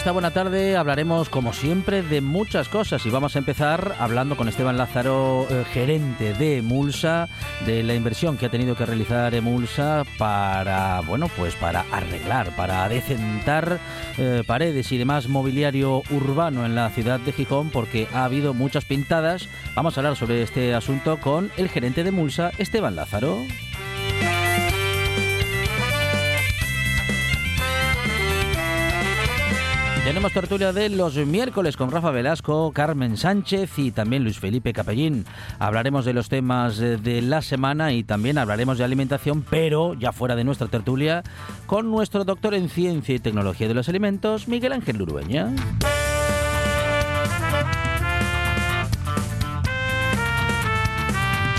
Esta buena tarde hablaremos, como siempre, de muchas cosas y vamos a empezar hablando con Esteban Lázaro, eh, gerente de Emulsa, de la inversión que ha tenido que realizar Emulsa para, bueno, pues para arreglar, para decentar eh, paredes y demás mobiliario urbano en la ciudad de Gijón, porque ha habido muchas pintadas. Vamos a hablar sobre este asunto con el gerente de Emulsa, Esteban Lázaro. Tenemos tertulia de los miércoles con Rafa Velasco, Carmen Sánchez y también Luis Felipe Capellín. Hablaremos de los temas eh, de la semana y también hablaremos de alimentación, pero ya fuera de nuestra tertulia, con nuestro doctor en Ciencia y Tecnología de los Alimentos, Miguel Ángel Lurueña.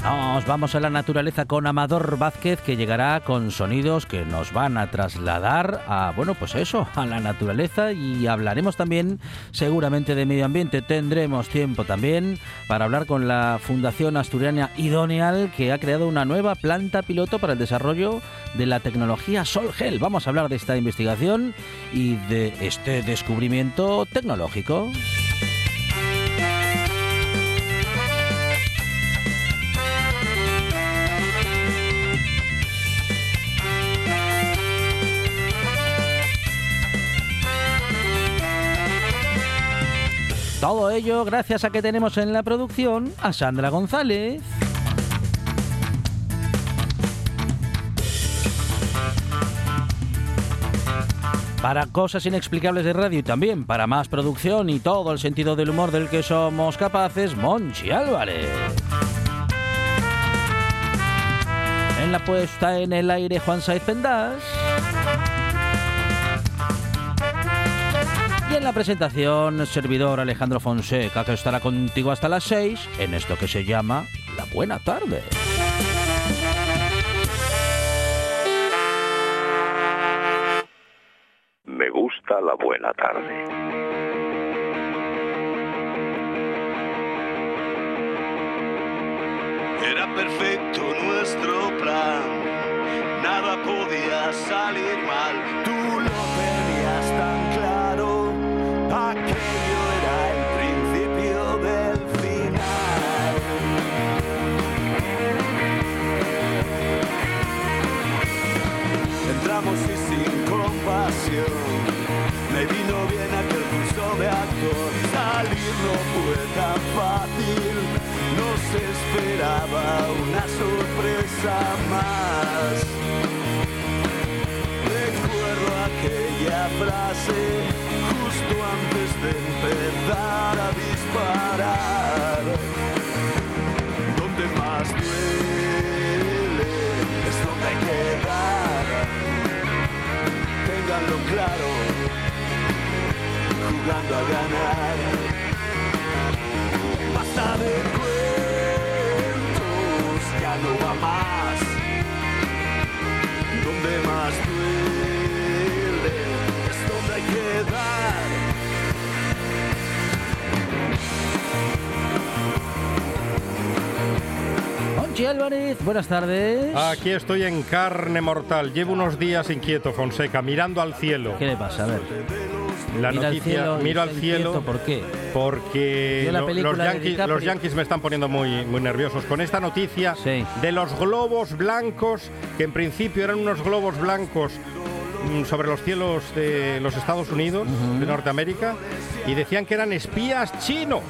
Nos vamos a la naturaleza con Amador Vázquez que llegará con sonidos que nos van a trasladar a, bueno, pues eso, a la naturaleza y hablaremos también seguramente de medio ambiente. Tendremos tiempo también para hablar con la Fundación Asturiana Idoneal que ha creado una nueva planta piloto para el desarrollo de la tecnología Solgel. Vamos a hablar de esta investigación y de este descubrimiento tecnológico. Todo ello gracias a que tenemos en la producción a Sandra González. Para cosas inexplicables de radio y también para más producción y todo el sentido del humor del que somos capaces, Monchi Álvarez. En la puesta en el aire, Juan Saiz Pendas. Y en la presentación, servidor Alejandro Fonseca, que estará contigo hasta las 6 en esto que se llama La Buena Tarde. Me gusta la buena tarde. Era perfecto nuestro plan, nada podía salir mal. Esperaba una sorpresa más. Recuerdo aquella frase justo antes de empezar a disparar. Donde más duele es donde hay que dar. Ténganlo claro, jugando a ganar. No va más. Donde más duele es donde hay que dar. Monchi Álvarez, buenas tardes. Aquí estoy en carne mortal. Llevo unos días inquieto, Fonseca, mirando al cielo. ¿Qué le pasa? A ver. La Mira al noticia, cielo miro al cielo inquieto, ¿Por qué? porque ¿Vio la lo- los, de DiCaprio? los me están poniendo muy, muy nerviosos con esta noticia Sí. de los globos blancos, que en principio eran unos globos blancos mm, sobre los cielos de los Estados Unidos, de Norteamérica, y decían que eran espías chinos,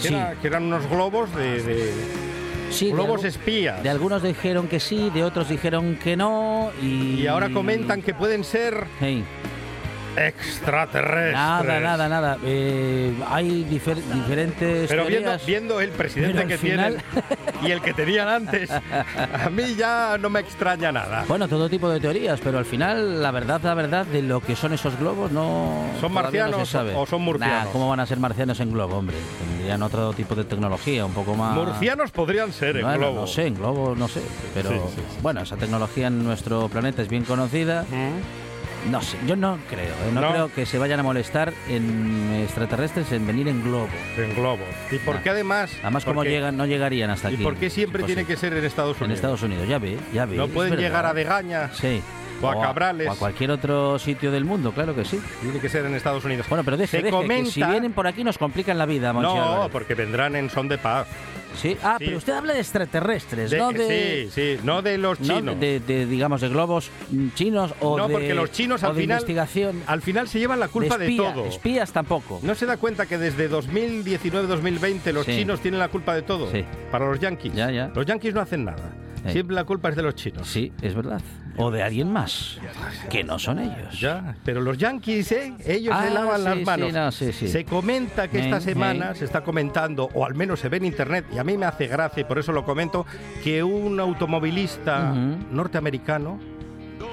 que, Sí. era- que eran unos globos de, de- Sí, de globos algu- espías. De algunos dijeron que sí, de otros dijeron que no. Y, Y ahora comentan que pueden ser Hey, extraterrestres. nada, nada, nada. Eh, hay difer- diferentes. Pero viendo, teorías. viendo el presidente que final- tienen y el que tenían antes, a mí ya no me extraña nada. Bueno, todo tipo de teorías, pero al final, la verdad, la verdad de lo que son esos globos no. ¿Son no se marcianos sabe. o son murcianos? Nah, ¿Cómo van a ser marcianos en globo, hombre? Tendrían otro tipo de tecnología, un poco más. Murcianos podrían ser en Bueno, globo. no sé, en globo no sé, pero Sí, sí, sí. bueno, esa tecnología en nuestro planeta es bien conocida. ¿Mm? No sé, yo no creo, ¿eh? no, No. creo que se vayan a molestar en extraterrestres en venir en globo. En globo. ¿Y por No. qué además? Además, como porque- llegan, no llegarían hasta ¿Y aquí. por qué siempre tiene que ser en Estados en Unidos? Estados Unidos? Ya ve, ya ve. No pueden verdad. llegar a Degaña, Sí. o a Cabrales. O a cualquier otro sitio del mundo, claro que sí. tiene que ser en Estados Unidos. Bueno, pero deje, Se deje, que si vienen por aquí nos complican la vida, Monchi No, Álvarez. porque vendrán en son de paz. Sí, ah, Sí. pero usted habla de extraterrestres, De- no de... Sí, sí, no de los no chinos. de, de, digamos, de globos mm, chinos o No, de... porque los chinos al de final- investigación. Al final se llevan la culpa de, de, espía, todo. Espías tampoco. ¿No se da cuenta que desde 2019-2020 los Sí. chinos tienen la culpa de todo? Sí. Para los yanquis. Ya, ya. Los yanquis no hacen nada. Siempre la culpa es de los chinos. Sí, es verdad. O de alguien más, que no son ellos. Ya, pero los yanquis, ¿eh? Ellos Ah, se lavan sí, las sí, manos. no, sí, sí. Se comenta que esta semana se está comentando, o al menos se ve en internet, y a mí me hace gracia y por eso lo comento, que un automovilista norteamericano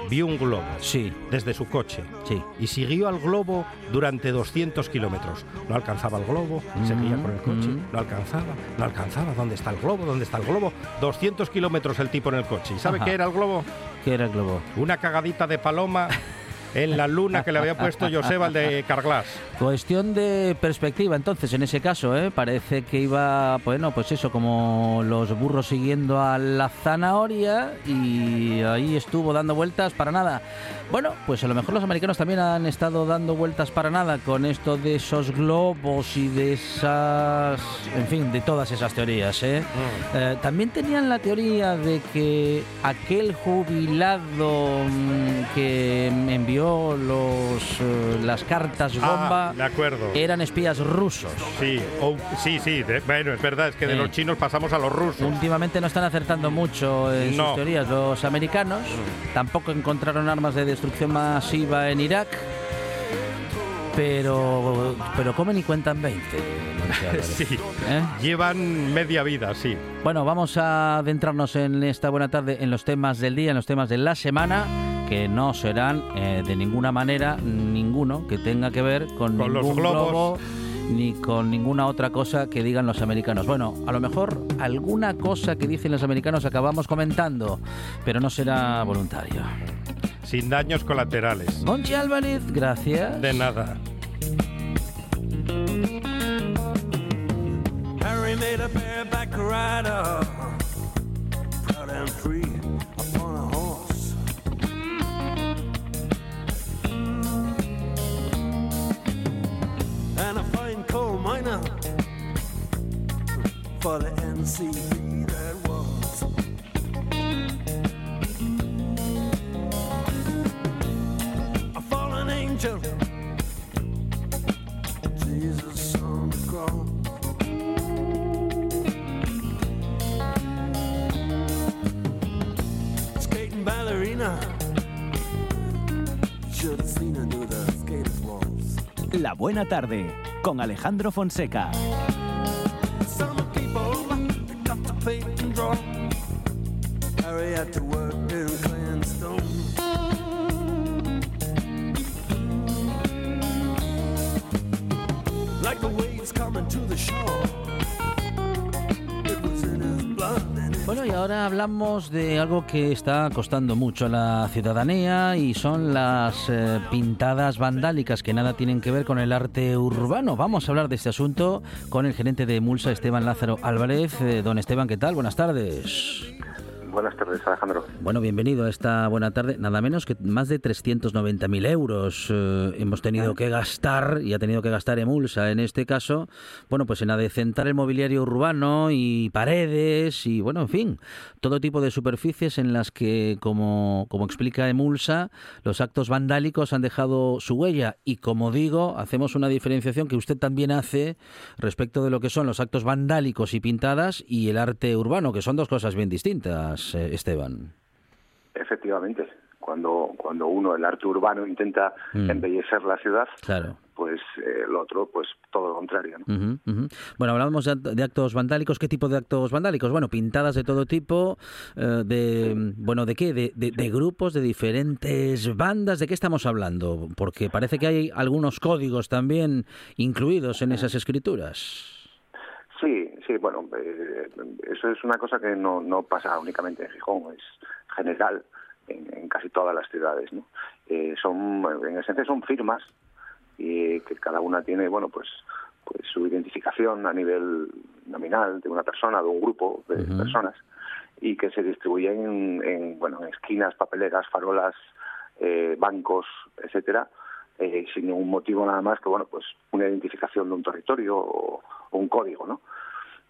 vio un globo Sí, desde su coche sí. y siguió al globo durante 200 kilómetros. No alcanzaba el globo, seguía con el coche, Mm. no alcanzaba, no alcanzaba. ¿Dónde está el globo? ¿Dónde está el globo? 200 kilómetros el tipo en el coche. ¿Y sabe Ajá. qué era el globo? ¿Qué era el globo? Una cagadita de paloma en la luna que le había puesto Joseba el de Carglass. Cuestión de perspectiva, entonces, en ese caso, ¿eh? parece que iba, bueno, pues eso, como los burros siguiendo a la zanahoria y ahí estuvo dando vueltas para nada. Bueno, pues a lo mejor los americanos también han estado dando vueltas para nada con esto de esos globos y de esas, en fin, de todas esas teorías. ¿eh? Eh, también tenían la teoría de que aquel jubilado mm, que envió los, eh, las cartas bomba Ah, de acuerdo. eran espías rusos. Sí, o- sí, sí. de- bueno, es verdad, es que de Sí. los chinos pasamos a los rusos. Últimamente no están acertando mucho en No. sus teorías los americanos. Tampoco encontraron armas de destrucción masiva en Irak. Pero, pero comen y cuentan 20. Monchi Álvarez. Sí. ¿Eh? Llevan media vida, sí. Bueno, vamos a adentrarnos en esta buena tarde en los temas del día, en los temas de la semana, que no serán eh, de ninguna manera ninguno que tenga que ver con, Con los ningún globos. globo ni con ninguna otra cosa que digan los americanos. Bueno, a lo mejor alguna cosa que dicen los americanos acabamos comentando, pero no será voluntario. Sin daños colaterales. Monchi Álvarez, gracias. De nada. Made a bareback rider, proud and free upon a horse. And a fine coal miner for the NCB La buena tarde con Alejandro Fonseca. Like the waves coming to the shore. Ahora hablamos de algo que está costando mucho a la ciudadanía y son las eh, pintadas vandálicas que nada tienen que ver con el arte urbano. Vamos a hablar de este asunto con el gerente de Mulsa, Esteban Lázaro Álvarez. Eh, don Esteban, ¿qué tal? Buenas tardes. Buenas tardes, Alejandro. Bueno, bienvenido a esta buena tarde. Nada menos que más de 390.000 euros eh, hemos tenido que gastar, y ha tenido que gastar Emulsa en este caso, bueno, pues en adecentar el mobiliario urbano y paredes y, bueno, en fin, todo tipo de superficies en las que, como, como explica Emulsa, los actos vandálicos han dejado su huella. Y, como digo, hacemos una diferenciación que usted también hace respecto de lo que son los actos vandálicos y pintadas y el arte urbano, que son dos cosas bien distintas. Eh, Esteban. Efectivamente, cuando, cuando uno, el arte urbano, intenta Mm. embellecer la ciudad, Claro. pues eh, el otro, pues todo lo contrario. ¿no? Bueno, hablábamos de, de actos vandálicos. ¿Qué tipo de actos vandálicos? Bueno, pintadas de todo tipo, eh, de bueno, ¿de qué? De, de- de grupos, de diferentes bandas. ¿De qué estamos hablando? Porque parece que hay algunos códigos también incluidos en esas escrituras. Sí, bueno, eh, eso es una cosa que no, no pasa únicamente en Gijón, es general en, en casi todas las ciudades, ¿no? Eh, son, en esencia son firmas y que cada una tiene, bueno, pues, pues su identificación a nivel nominal de una persona, de un grupo de personas y que se distribuyen en, en, bueno, en esquinas, papeleras, farolas, eh, bancos, etcétera, eh, sin ningún motivo nada más que bueno pues una identificación de un territorio o, o un código no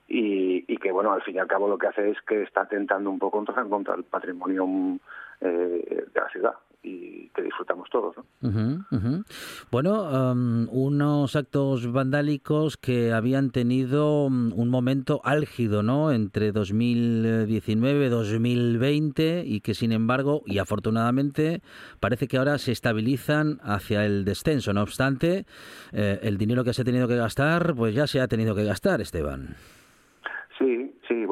y, y que bueno al fin y al cabo lo que hace es que está atentando un poco contra, contra el patrimonio mm, eh, de la ciudad y que disfrutamos todos ¿no? Bueno, um, unos actos vandálicos que habían tenido um, un momento álgido, ¿no? Entre 2019 y 2020 y que sin embargo, y afortunadamente, parece que ahora se estabilizan hacia el descenso. No obstante, eh, el dinero que se ha tenido que gastar, pues ya se ha tenido que gastar, Esteban.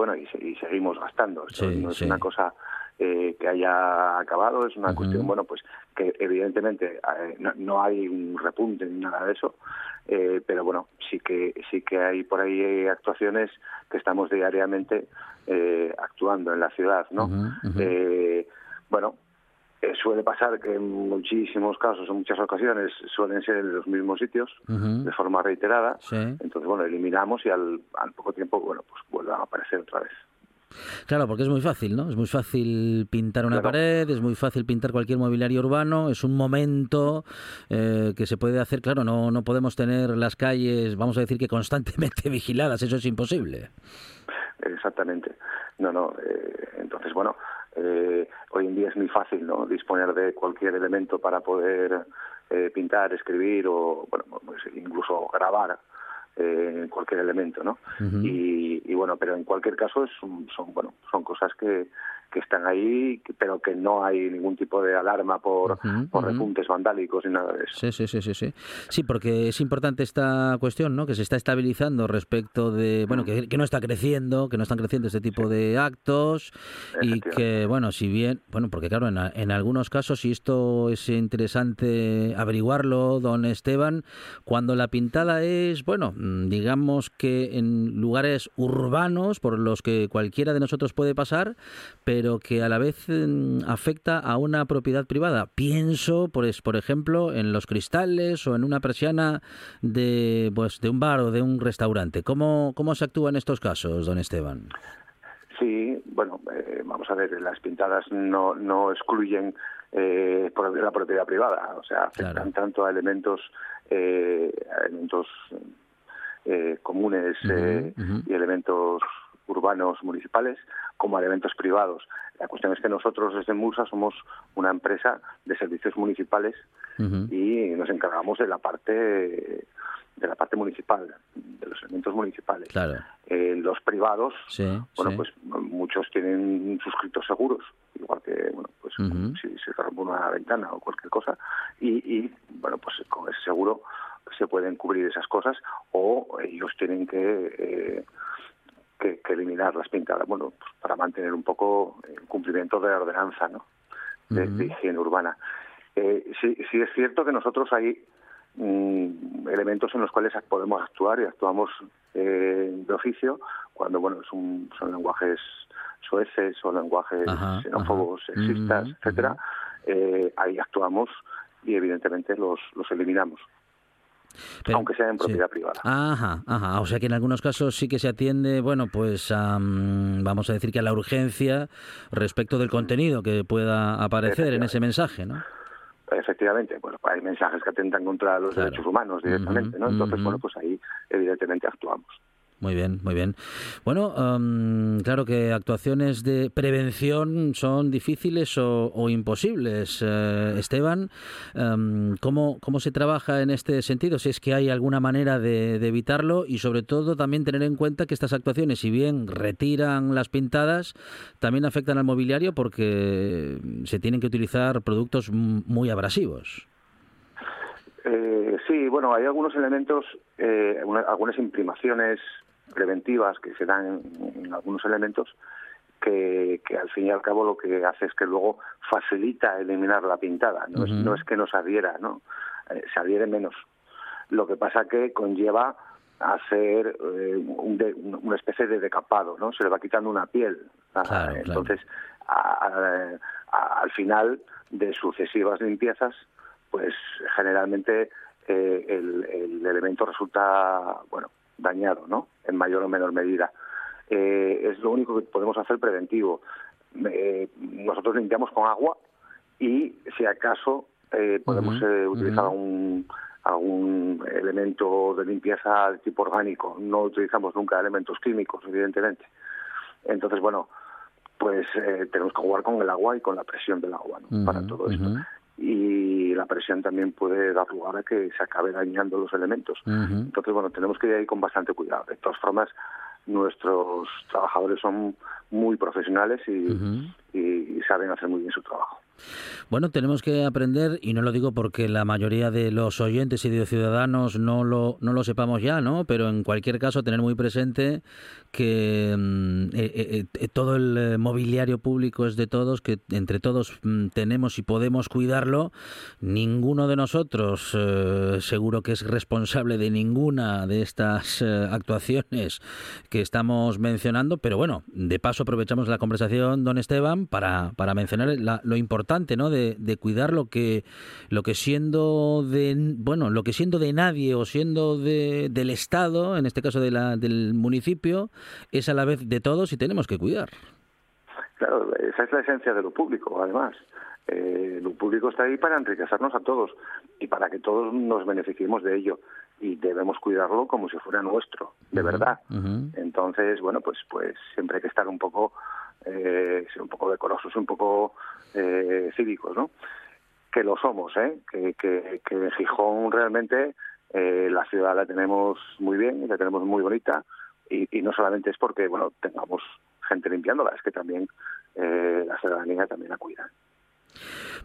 Bueno, y, y seguimos gastando. Esto Sí, no es sí. una cosa eh, que haya acabado, es una cuestión, bueno, pues que evidentemente eh, no, no hay un repunte ni nada de eso, eh, pero bueno, sí que sí que hay por ahí actuaciones que estamos diariamente eh, actuando en la ciudad, ¿no? Eh, bueno, eh, suele pasar que en muchísimos casos, en muchas ocasiones, suelen ser en los mismos sitios, de forma reiterada, Sí. entonces, bueno, eliminamos y al, al poco tiempo, bueno, pues vuelvan a aparecer otra vez. Claro, porque es muy fácil, ¿no? Es muy fácil pintar una Claro. pared, es muy fácil pintar cualquier mobiliario urbano, es un momento eh, que se puede hacer, claro, no, no podemos tener las calles, vamos a decir que constantemente vigiladas, eso es imposible. Exactamente. No, no. eh, entonces, bueno, eh, hoy en día es muy fácil, ¿no? Disponer de cualquier elemento para poder eh, pintar, escribir o, bueno, pues incluso grabar eh, cualquier elemento, ¿no? Y, y bueno, pero en cualquier caso es un- son, bueno, son cosas que, que están ahí, pero que no hay ningún tipo de alarma por, por repuntes vandálicos ni nada de eso. Sí, sí, sí, sí, sí. Sí, porque es importante esta cuestión, ¿no? Que se está estabilizando respecto de, bueno, que, que no está creciendo, que no están creciendo este tipo de actos y que, bueno, si bien, bueno, porque claro, en, en algunos casos, y esto es interesante averiguarlo, don Esteban, cuando la pintada es, bueno, digamos que en lugares urbanos por los que cualquiera de nosotros puede pasar, pero que a la vez mm, afecta a una propiedad privada. Pienso, pues, por ejemplo, en los cristales o en una persiana de, pues, de un bar o de un restaurante. ¿Cómo, cómo se actúa en estos casos, don Esteban? Sí, bueno, eh, vamos a ver, las pintadas no, no excluyen eh, la propiedad privada, o sea, afectan Claro. tanto a elementos, eh, a elementos eh, comunes eh, y elementos urbanos municipales como a elementos privados. La cuestión es que nosotros desde Musa somos una empresa de servicios municipales y nos encargamos de la parte de la parte municipal, de los elementos municipales. Claro. Eh, los privados, Sí, bueno, sí. pues muchos tienen suscritos seguros, igual que, bueno, pues si se rompe una ventana o cualquier cosa, y, y, bueno, pues con ese seguro se pueden cubrir esas cosas o ellos tienen que, eh, que, que eliminar las pintadas, bueno, pues para mantener un poco el cumplimiento de la ordenanza, ¿no? De, de Ujú. higiene urbana. Eh, sí, sí es cierto que nosotros hay mm, elementos en los cuales podemos actuar y actuamos eh, de oficio cuando bueno es un- son lenguajes soeces o lenguajes Ajá, xenófobos, ajá. sexistas, Ujú, etcétera, eh, ahí actuamos y evidentemente los, los eliminamos. Aunque sea en propiedad privada. Ajá, ajá. O sea que en algunos casos sí que se atiende, bueno, pues vamos a decir que a la urgencia respecto del contenido que pueda aparecer en ese mensaje, ¿no? Efectivamente, bueno, hay mensajes que atentan contra los derechos humanos directamente, ¿no? Entonces, bueno, pues ahí evidentemente actuamos. Muy bien, muy bien. Bueno, claro que actuaciones de prevención son difíciles o, imposibles. Eh, Esteban, ¿cómo, ¿cómo se trabaja en este sentido? Si es que hay alguna manera de, evitarlo y sobre todo también tener en cuenta que estas actuaciones, si bien retiran las pintadas, también afectan al mobiliario porque se tienen que utilizar productos muy abrasivos. Eh, sí, bueno, hay algunos elementos, eh, algunas imprimaciones preventivas que se dan en, algunos elementos que, al fin y al cabo lo que hace es que luego facilita eliminar la pintada. No, es, no es que nos adhiera, ¿no? Eh, se adhiere menos. Lo que pasa que conlleva hacer eh, una especie de decapado, ¿no? Se le va quitando una piel. Entonces, al final de sucesivas limpiezas, pues generalmente eh, el, el, elemento resulta, bueno, dañado, ¿no? En mayor o menor medida. Eh, es lo único que podemos hacer preventivo. Eh, nosotros limpiamos con agua y, si acaso, eh, podemos utilizar algún, algún elemento de limpieza de tipo orgánico. No utilizamos nunca elementos químicos, evidentemente. Entonces, bueno, pues tenemos que jugar con el agua y con la presión del agua ¿no? para todo esto y la presión también puede dar lugar a que se acabe dañando los elementos. Entonces, bueno, tenemos que ir ahí con bastante cuidado. De todas formas, nuestros trabajadores son muy profesionales y, y saben hacer muy bien su trabajo. Bueno, tenemos que aprender, y no lo digo porque la mayoría de los oyentes y de los ciudadanos no lo, no lo sepamos ya, ¿no? Pero en cualquier caso, tener muy presente que mm, eh, eh, eh, todo el mobiliario público es de todos, que entre todos mm, tenemos y podemos cuidarlo. Ninguno de nosotros seguro que es responsable de ninguna de estas actuaciones que estamos mencionando, pero bueno, de paso aprovechamos la conversación, don Esteban, para, para mencionar lo importante, ¿no? De, cuidar lo que, lo que siendo de, bueno, lo que siendo de nadie o siendo de, del Estado, en este caso de la, del municipio, es a la vez de todos y tenemos que cuidar. Claro, esa es la esencia de lo público, además. Eh, lo público está ahí para enriquecernos a todos y para que todos nos beneficiemos de ello y debemos cuidarlo como si fuera nuestro, de verdad. Entonces, bueno, pues pues siempre hay que estar un poco eh, ser un poco decorosos, un poco eh, cívicos, ¿no? Que lo somos, ¿eh? Que, que, que en Gijón realmente eh, la ciudad la tenemos muy bien, la tenemos muy bonita y, y no solamente es porque, bueno, tengamos gente limpiándola, es que también eh, la ciudadanía también la cuida.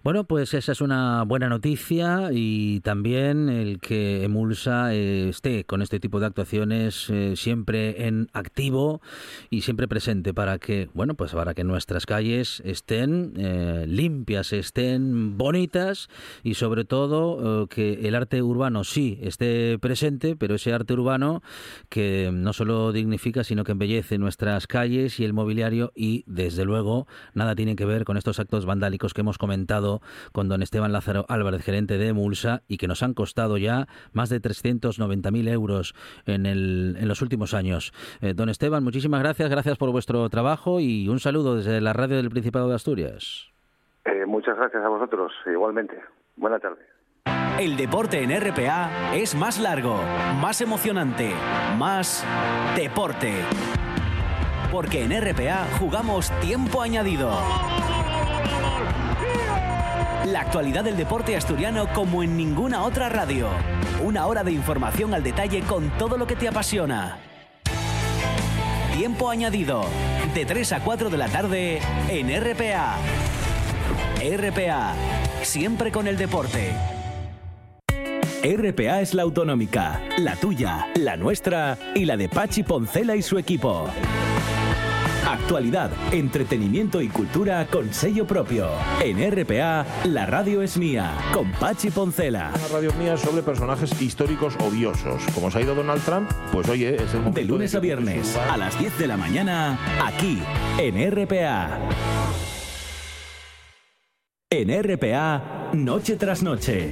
Bueno, pues esa es una buena noticia y también el que Emulsa eh, esté con este tipo de actuaciones eh, siempre en activo y siempre presente para que, bueno, pues para que nuestras calles estén eh, limpias, estén bonitas y sobre todo que el arte urbano sí esté presente, pero ese arte urbano que no solo dignifica, sino que embellece nuestras calles y el mobiliario y desde luego nada tiene que ver con estos actos vandálicos que hemos comentado con don Esteban Lázaro Álvarez, gerente de Emulsa, y que nos han costado ya más de 390.000 euros en, el, en los últimos años. Eh, don Esteban, muchísimas gracias, gracias por vuestro trabajo y un saludo desde la radio del Principado de Asturias. Eh, muchas gracias a vosotros, igualmente. Buena tarde. El deporte en RPA es más largo, más emocionante, más deporte. Porque en RPA jugamos tiempo añadido. La actualidad del deporte asturiano como en ninguna otra radio. Una hora de información al detalle con todo lo que te apasiona. Tiempo añadido. De 3 a 4 de la tarde en RPA. RPA. Siempre con el deporte. RPA es la autonómica, la tuya, la nuestra y la de Pachi Poncela y su equipo. Actualidad, entretenimiento y cultura con sello propio. En RPA, la radio es mía, con Pachi Poncela. La radio mía sobre personajes históricos odiosos. Como se ha ido Donald Trump, pues oye, es el De lunes a viernes, a las 10 de la mañana, aquí, en RPA. En RPA, noche tras noche.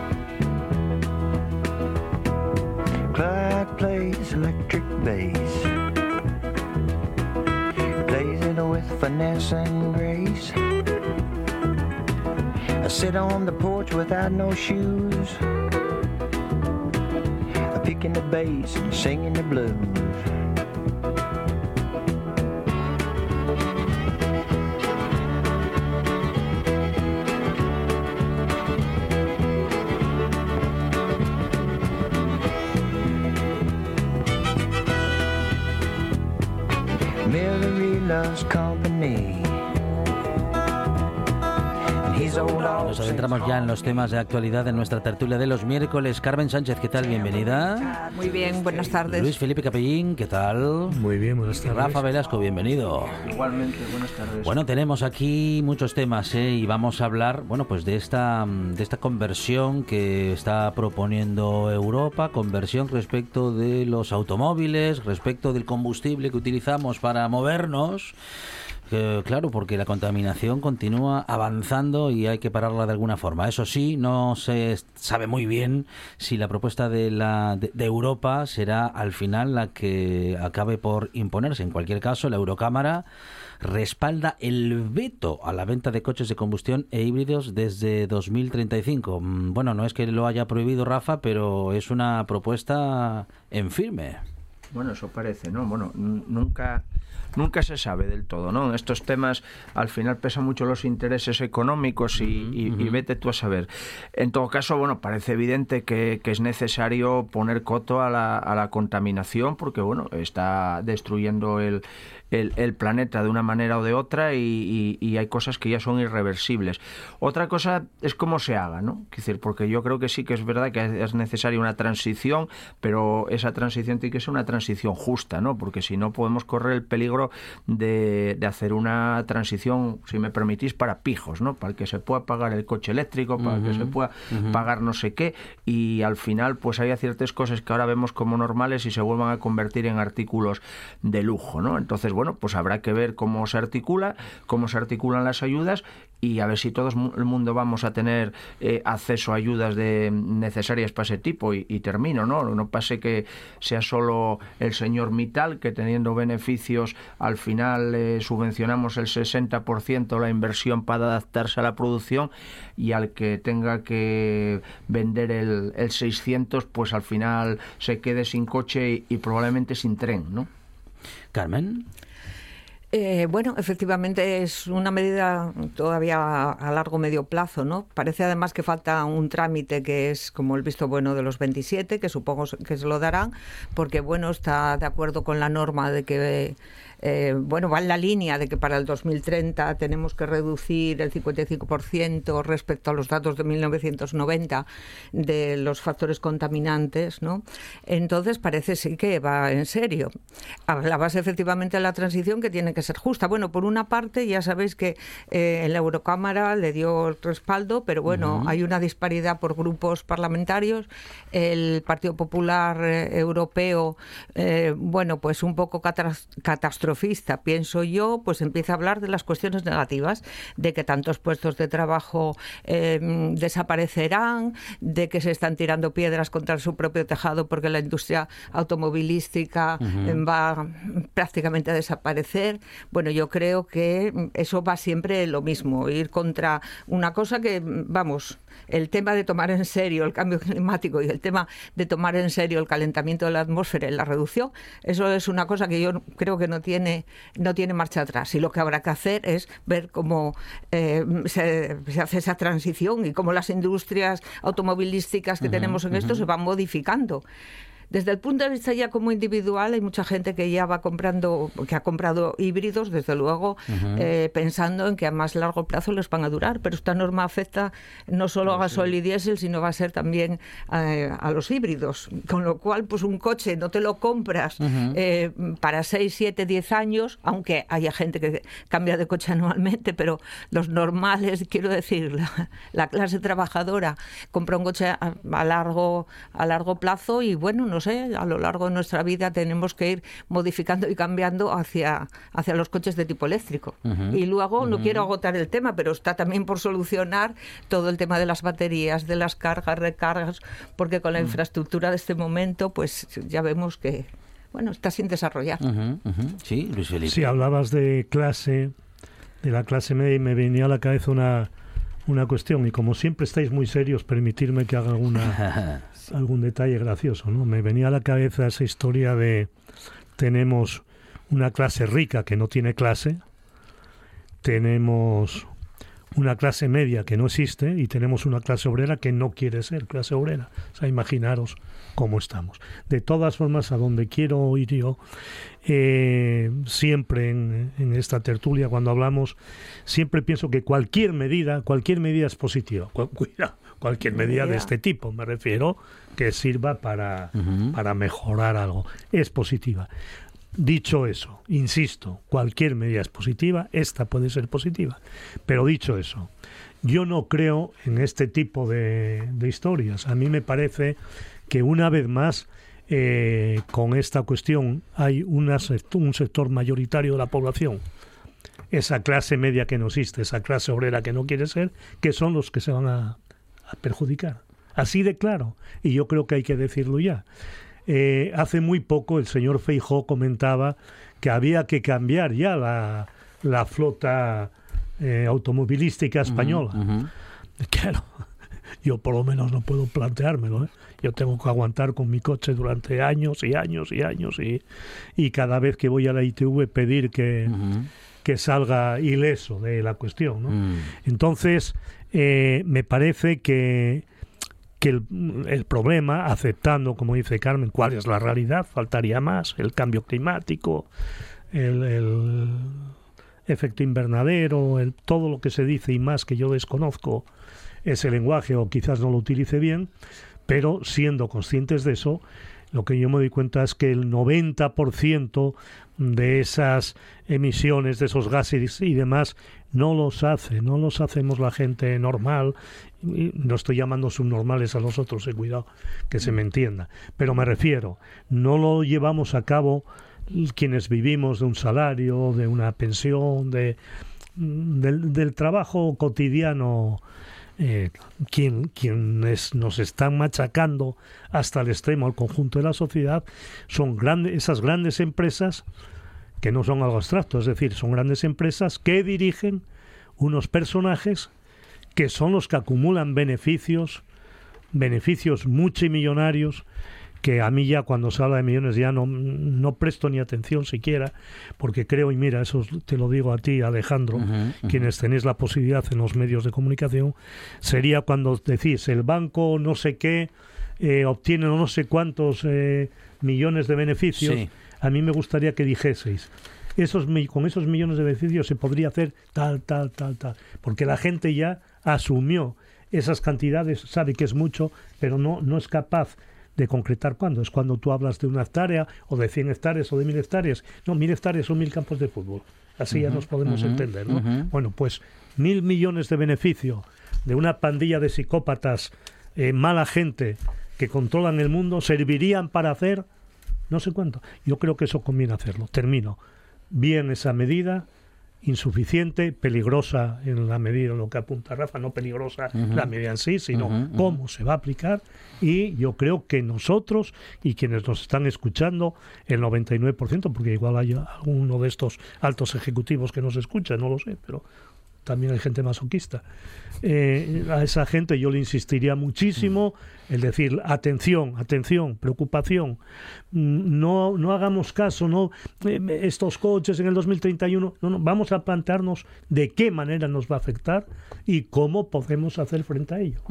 Bass. Plays it with finesse and grace. I sit on the porch without no shoes. Picking the bass and singing the blues. Ya en los temas de actualidad de nuestra tertulia de los miércoles. Carmen Sánchez, ¿qué tal? Bienvenida. Muy bien, buenas tardes. Luis Felipe Capellín, ¿qué tal? Muy bien, buenas tardes. Rafa Velasco, bienvenido. Igualmente, buenas tardes. Bueno, tenemos aquí muchos temas ¿eh? y vamos a hablar, bueno, pues de esta, de esta conversión que está proponiendo Europa, conversión respecto de los automóviles, respecto del combustible que utilizamos para movernos. Claro, porque la contaminación continúa avanzando y hay que pararla de alguna forma. Eso sí, no se sabe muy bien si la propuesta de, la, de, de Europa será al final la que acabe por imponerse. En cualquier caso, la Eurocámara respalda el veto a la venta de coches de combustión e híbridos desde 2035. Mm, Bueno, no es que lo haya prohibido Rafa, pero es una propuesta en firme. Bueno, eso parece, ¿no? Bueno, nunca nunca se sabe del todo, ¿no? En estos temas al final pesan mucho los intereses económicos y, y- y vete tú a saber. En todo caso, bueno, parece evidente que, que es necesario poner coto a la, a la contaminación porque, bueno, está destruyendo el, el, el planeta de una manera o de otra y, y- y hay cosas que ya son irreversibles. Otra cosa es cómo se haga, ¿no? Es decir, porque yo creo que sí que es verdad que es necesaria una transición, pero esa transición tiene que ser una transición justa, ¿no? Porque si no podemos correr el peligro de, de hacer una transición, si me permitís, para pijos, ¿no? Para que se pueda pagar el coche eléctrico, para que se pueda pagar no sé qué, y al final pues haya ciertas cosas que ahora vemos como normales y se vuelvan a convertir en artículos de lujo, ¿no? Entonces, bueno, pues habrá que ver cómo se articula, cómo se articulan las ayudas y a ver si todo el mundo vamos a tener eh, acceso a ayudas de, necesarias para ese tipo y, y termino, ¿no? No pase que sea solo el señor Mital que teniendo beneficios al final eh, subvencionamos el 60% la inversión para adaptarse a la producción y al que tenga que vender el, el 600 pues al final se quede sin coche y, y probablemente sin tren, ¿no? Carmen. Eh, bueno, efectivamente es una medida todavía a largo medio plazo, ¿no? Parece además que falta un trámite que es como el visto bueno de los 27, que supongo que se lo darán, porque bueno, está de acuerdo con la norma de que eh, bueno, va en la línea de que para el 2030 tenemos que reducir el 55% respecto a los datos de 1990 de los factores contaminantes, ¿no? Entonces parece sí que va en serio. Hablabas efectivamente de la transición que tiene que ser justa. Bueno, por una parte ya sabéis que eh, en la Eurocámara le dio el respaldo, pero bueno, hay una disparidad por grupos parlamentarios. El Partido Popular eh, Europeo, eh, bueno, pues un poco catastrófico catastrofista, pienso yo, pues empieza a hablar de las cuestiones negativas, de que tantos puestos de trabajo eh, desaparecerán, de que se están tirando piedras contra su propio tejado porque la industria automovilística eh, va prácticamente a desaparecer. Bueno, yo creo que eso va siempre lo mismo, ir contra una cosa que, vamos, el tema de tomar en serio el cambio climático y el tema de tomar en serio el calentamiento de la atmósfera y la reducción, eso es una cosa que yo creo que no tiene, no tiene marcha atrás. Y lo que habrá que hacer es ver cómo eh, se, se, hace esa transición y cómo las industrias automovilísticas que uh -huh, tenemos en uh -huh. esto se van modificando. Desde el punto de vista ya como individual, hay mucha gente que ya va comprando, que ha comprado híbridos, desde luego, eh, pensando en que a más largo plazo les van a durar. Pero esta norma afecta no solo a gasoil y diésel, sino va a ser también eh, a los híbridos. Con lo cual, pues un coche no te lo compras eh, para 6, 7, 10 años, aunque haya gente que cambia de coche anualmente, pero los normales, quiero decir, la, clase trabajadora compra un coche a, largo, a largo plazo y bueno, no sé, a lo largo de nuestra vida tenemos que ir modificando y cambiando hacia, hacia los coches de tipo eléctrico. Y luego, no quiero agotar el tema, pero está también por solucionar todo el tema de las baterías, de las cargas, recargas, porque con la infraestructura de este momento, pues ya vemos que bueno, está sin desarrollar. Sí, Luis Felipe. Si hablabas de clase, de la clase media, y me venía a la cabeza una, una cuestión, y como siempre estáis muy serios, permitirme que haga algún detalle gracioso, ¿no? Me venía a la cabeza esa historia de tenemos una clase rica que no tiene clase, tenemos una clase media que no existe y tenemos una clase obrera que no quiere ser clase obrera. O sea, imaginaros cómo estamos. De todas formas, a donde quiero ir yo, eh, siempre en, esta tertulia, cuando hablamos, siempre pienso que cualquier medida, cualquier medida es positiva. cuida, cualquier medida de este tipo, me refiero, que sirva para, para mejorar algo, es positiva. Dicho eso, insisto, cualquier medida es positiva, esta puede ser positiva. Pero dicho eso, yo no creo en este tipo de, historias. A mí me parece que una vez más, eh, con esta cuestión, hay un sector mayoritario de la población, esa clase media que no existe, esa clase obrera que no quiere ser, que son los que se van a perjudicar. Así de claro. Y yo creo que hay que decirlo ya. Eh, hace muy poco el señor Feijó comentaba que había que cambiar ya la, la flota eh, automovilística española. Claro, yo por lo menos no puedo planteármelo. ¿eh? Yo tengo que aguantar con mi coche durante años y años y años y, y cada vez que voy a la ITV pedir que, que salga ileso de la cuestión. ¿no? Mm. Entonces, me parece que que el, problema, aceptando, como dice Carmen, cuál es la realidad, faltaría más, el cambio climático, el, efecto invernadero, el, todo lo que se dice y más que yo desconozco ese lenguaje o quizás no lo utilice bien, pero siendo conscientes de eso, lo que yo me doy cuenta es que el 90% de esas emisiones, de esos gases y demás, no los hace, no los hacemos la gente normal. No estoy llamando subnormales a los otros, eh, cuidado que se me entienda. Pero me refiero, no lo llevamos a cabo quienes vivimos de un salario, de una pensión, de, del, trabajo cotidiano. Eh, quien, quienes nos están machacando hasta el extremo al conjunto de la sociedad son grandes, esas grandes empresas que no son algo abstracto, es decir, son grandes empresas que dirigen unos personajes que son los que acumulan beneficios, beneficios multimillonarios, que a mí ya cuando se habla de millones ya no, no presto ni atención siquiera, porque creo, y mira, eso te lo digo a ti, Alejandro, quienes tenéis la posibilidad en los medios de comunicación, sería cuando decís, el banco no sé qué eh, obtiene no sé cuántos eh, millones de beneficios a mí me gustaría que dijeseis, esos, con esos millones de beneficios se podría hacer tal, tal, tal, tal, porque la gente ya asumió esas cantidades, sabe que es mucho, pero no, no es capaz de concretar cuándo. Es cuando tú hablas de una hectárea o de 100 hectáreas o de 1000 hectáreas. No, 1000 hectáreas son mil campos de fútbol. Así ya nos podemos entender, ¿no? Bueno, pues mil millones de beneficio de una pandilla de psicópatas, eh, mala gente que controlan el mundo, servirían para hacer no sé cuánto. Yo creo que eso conviene hacerlo. Termino. Bien esa medida, insuficiente, peligrosa en la medida en lo que apunta Rafa, no peligrosa la medida en sí, sino cómo se va a aplicar. Y yo creo que nosotros y quienes nos están escuchando, el 99%, porque igual hay alguno de estos altos ejecutivos que nos escucha, no lo sé, pero también hay gente masoquista. Eh, a esa gente yo le insistiría muchísimo el decir, atención, atención, preocupación, mm, no, no hagamos caso, no eh, estos coches en el 2031, no, no, vamos a plantearnos de qué manera nos va a afectar y cómo podemos hacer frente a ello.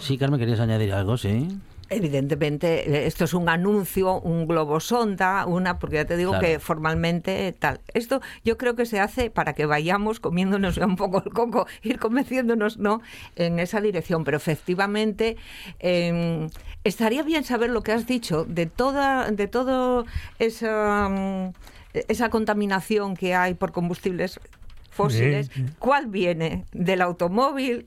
Sí, Carmen, querías añadir algo, sí. Evidentemente, eh, esto es un anuncio, un globo sonda, una, porque ya te digo Claro. que formalmente tal. Esto yo creo que se hace para que vayamos comiéndonos un poco el coco, ir convenciéndonos, ¿no? En esa dirección. Pero efectivamente, eh, estaría bien saber lo que has dicho de toda, de todo esa, mm, esa contaminación que hay por combustibles fósiles. ¿Cuál viene del automóvil?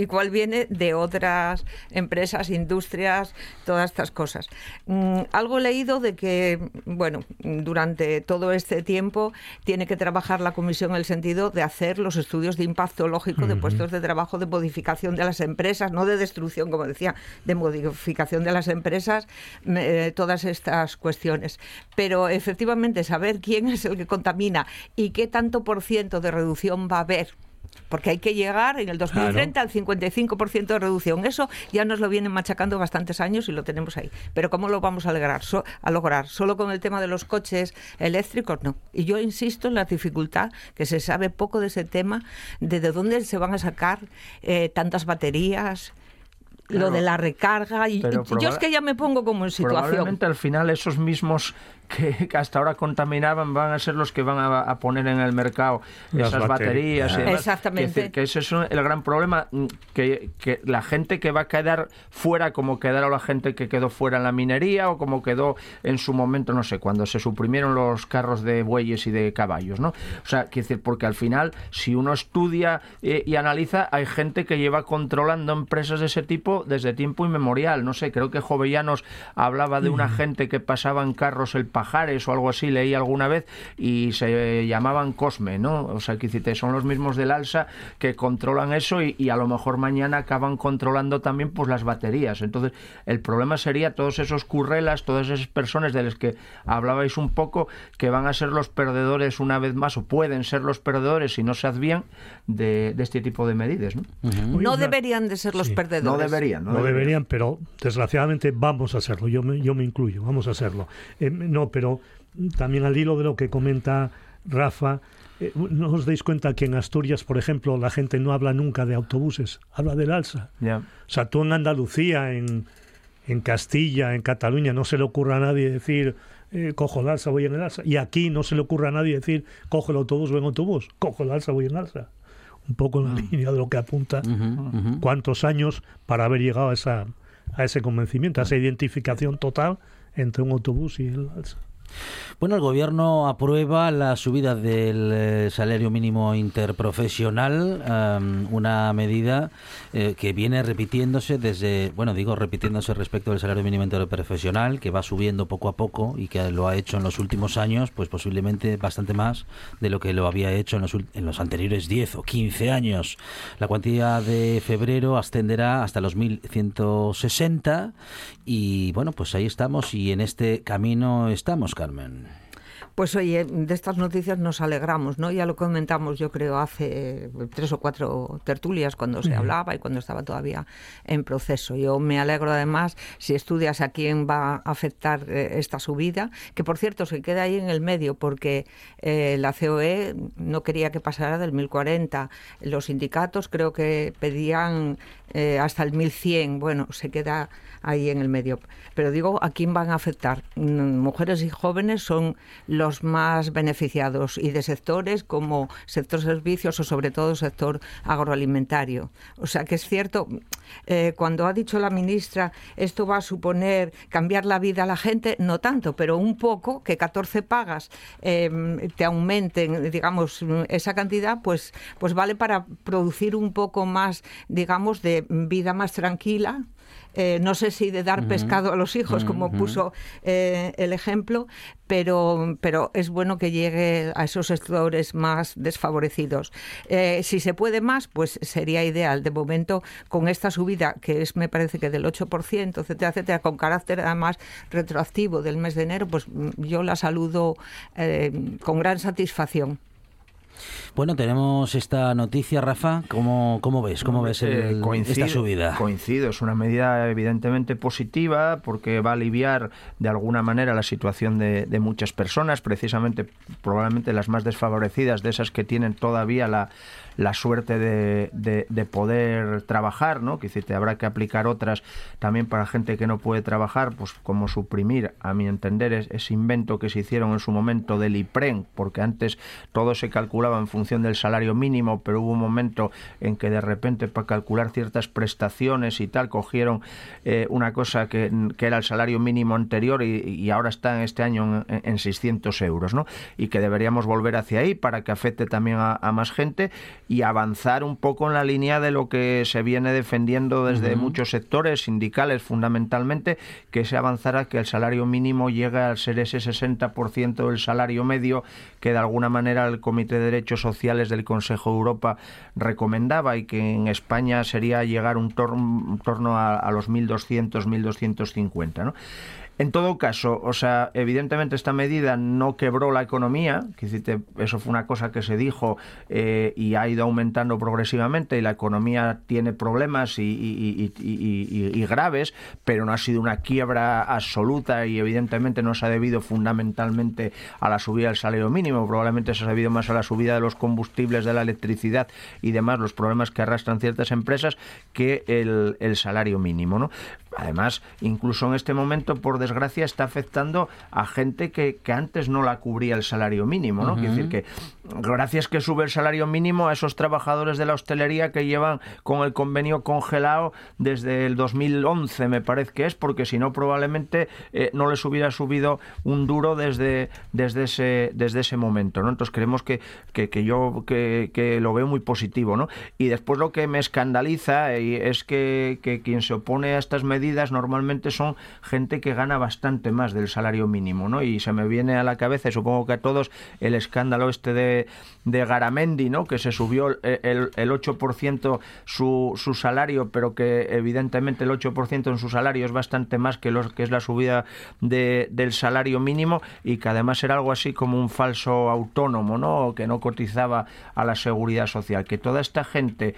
Y cuál viene de otras empresas, industrias, todas estas cosas. Mm, algo he leído de que, bueno, durante todo este tiempo tiene que trabajar la comisión en el sentido de hacer los estudios de impacto lógico de puestos de trabajo, de modificación de las empresas, no de destrucción, como decía, de modificación de las empresas, eh, todas estas cuestiones. Pero efectivamente saber quién es el que contamina y qué tanto por ciento de reducción va a haber porque hay que llegar en el 2030 al 55% de reducción. Eso ya nos lo vienen machacando bastantes años y lo tenemos ahí. Pero ¿cómo lo vamos a lograr? So- a lograr? ¿Solo con el tema de los coches eléctricos? No. Y yo insisto en la dificultad, que se sabe poco de ese tema, de de dónde se van a sacar eh, tantas baterías, lo Claro. de la recarga. Y yo es que ya me pongo como en situación. Probablemente al final esos mismos que, que hasta ahora contaminaban van a ser los que van a, a poner en el mercado Las esas baterías. baterías. y demás. Exactamente. Que ese es un- el gran problema, mm, que, que la gente que va a quedar fuera, como quedaron la gente que quedó fuera en la minería o como quedó en su momento, no sé, cuando se suprimieron los carros de bueyes y de caballos, ¿no? O sea, quiero decir, porque al final, si uno estudia eh, y analiza, hay gente que lleva controlando empresas de ese tipo desde tiempo inmemorial. No sé, creo que Jovellanos hablaba de una gente que pasaba en carros el Pajares o algo así, leí alguna vez, y se llamaban Cosme, ¿no? O sea, que son los mismos del Alsa que controlan eso y, y a lo mejor mañana acaban controlando también pues las baterías. Entonces, el problema sería todos esos currelas, todas esas personas de las que hablabais un poco, que van a ser los perdedores una vez más, o pueden ser los perdedores si no se advían de, de este tipo de medidas, ¿no? Deberían de ser los Sí. perdedores. No deberían, no, No deberían, pero desgraciadamente vamos a hacerlo. Yo me, yo me incluyo, vamos a hacerlo. Eh, no, pero también al hilo de lo que comenta Rafa, eh, ¿no os dais cuenta que en Asturias, por ejemplo, la gente no habla nunca de autobuses, habla del alza? Ya. O sea, tú en Andalucía, en, en Castilla, en Cataluña, no se le ocurra a nadie decir, eh, cojo el alza, voy en el alza. Y aquí no se le ocurra a nadie decir, cojo el autobús, voy en autobús, cojo el alza, voy en alza. Un poco en la línea de lo que apunta cuántos años para haber llegado a, esa, a ese convencimiento, a esa identificación total entre un autobús y el alza. Bueno, el gobierno aprueba la subida del eh, salario mínimo interprofesional, am, una medida eh, que viene repitiéndose desde, bueno, digo repitiéndose respecto del salario mínimo interprofesional, que va subiendo poco a poco y que lo ha hecho en los últimos años, pues posiblemente bastante más de lo que lo había hecho en los, en los anteriores 10 o 15 años. La cuantía de febrero ascenderá hasta los 1.160 y bueno, pues ahí estamos y en este camino estamos, Carmen. Pues oye, de estas noticias nos alegramos, ¿no? Ya lo comentamos, yo creo, hace tres o cuatro tertulias cuando se hablaba y cuando estaba todavía en proceso. Yo me alegro además si estudias a quién va a afectar eh, esta subida, que por cierto se queda ahí en el medio porque eh, la COE no quería que pasara del 1040. Los sindicatos creo que pedían eh, hasta el 1100. Bueno, se queda ahí en el medio. Pero digo, ¿a quién van a afectar? Mm, Mujeres y jóvenes son los más beneficiados y de sectores como sector servicios o sobre todo sector agroalimentario. O sea que es cierto, eh, cuando ha dicho la ministra esto va a suponer cambiar la vida a la gente, no tanto, pero un poco, que 14 pagas eh, te aumenten, digamos, esa cantidad, pues, pues vale para producir un poco más, digamos, de vida más tranquila. Eh, no sé si de dar pescado a los hijos, como puso eh, el ejemplo, pero, pero es bueno que llegue a esos sectores más desfavorecidos. Eh, si se puede más, pues sería ideal. De momento, con esta subida, que es, me parece que del 8%, etcétera, etcétera, con carácter además retroactivo del mes de enero, pues mm, yo la saludo eh, con gran satisfacción. Bueno, tenemos esta noticia, Rafa. ¿Cómo, cómo ves? ¿Cómo ves Eh, el- esta subida? Coincido, es una medida evidentemente positiva porque va a aliviar de alguna manera la situación de, de muchas personas, precisamente probablemente las más desfavorecidas, de esas que tienen todavía la, la suerte de, de, poder trabajar, ¿no? Que te habrá que aplicar otras también para gente que no puede trabajar, pues como suprimir, a mi entender, ese invento que se hicieron en su momento del IPREN, porque antes todo se calculaba en función del salario mínimo, pero hubo un momento en que de repente para calcular ciertas prestaciones y tal cogieron eh, una cosa que, era el salario mínimo anterior y, ahora está en este año en, 600 euros, ¿no? Y que deberíamos volver hacia ahí para que afecte también a, más gente y avanzar un poco en la línea de lo que se viene defendiendo desde muchos sectores sindicales fundamentalmente, que se avanzara que el salario mínimo llegue a ser ese 60% del salario medio que de alguna manera el Comité de Derechos Sociales del Consejo de Europa recomendaba y que en España sería llegar un, torno a, a los 1.200, 1.250. ¿no? En todo caso, o sea, evidentemente esta medida no quebró la economía, eso fue una cosa que se dijo eh, y ha ido aumentando progresivamente la economía tiene problemas y, graves, pero no ha sido una quiebra absoluta y evidentemente no se ha debido fundamentalmente a la subida del salario mínimo, probablemente se ha debido más a la subida de los combustibles, de la electricidad y demás, los problemas que arrastran ciertas empresas, que el, el salario mínimo. ¿no? Además, incluso en este momento, por desgracia, está afectando a gente que, que antes no la cubría el salario mínimo, ¿no? Quiere decir que gracias que sube el salario mínimo a esos trabajadores de la hostelería que llevan con el convenio congelado desde el 2011, me parece que es, porque si no probablemente eh, no les hubiera subido un duro desde, desde, ese, desde ese momento, ¿no? Entonces creemos que, que, yo que, lo veo muy positivo, ¿no? Y después lo que me escandaliza eh, es que, que quien se opone a estas medidas normalmente son gente que gana bastante más del salario mínimo, ¿no? Y se me viene a la cabeza, y supongo que a todos, el escándalo este de, de Garamendi, ¿no? Que se subió el, el, 8% su, su salario, pero que evidentemente el 8% en su salario es bastante más que, lo que es la subida de, del salario mínimo y que además era algo así como un falso autónomo, ¿no? Que no cotizaba a la seguridad social. Que toda esta gente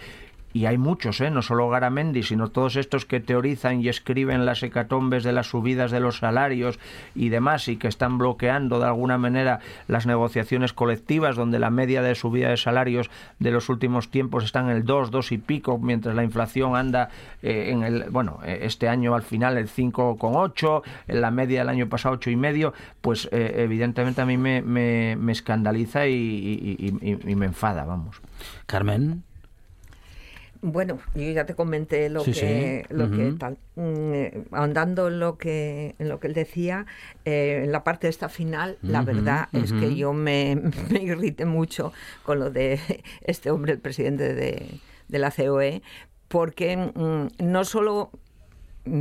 y hay muchos, ¿eh? no solo Garamendi, sino todos estos que teorizan y escriben las hecatombes de las subidas de los salarios y demás, y que están bloqueando de alguna manera las negociaciones colectivas, donde la media de subida de salarios de los últimos tiempos está en el 2, 2 y pico, mientras la inflación anda eh, en el, bueno, eh, este año al final el 5,8, en la media del año pasado 8 y medio, pues eh, evidentemente a mí me, me, me escandaliza y, y me enfada, vamos. Carmen. Bueno, yo ya te comenté lo que, lo que tal, mm, ahondando en lo que en lo que él decía, eh, en la parte de esta final, la verdad es que yo me, me irrité mucho con lo de este hombre, el presidente de, de la COE, porque mm, no solo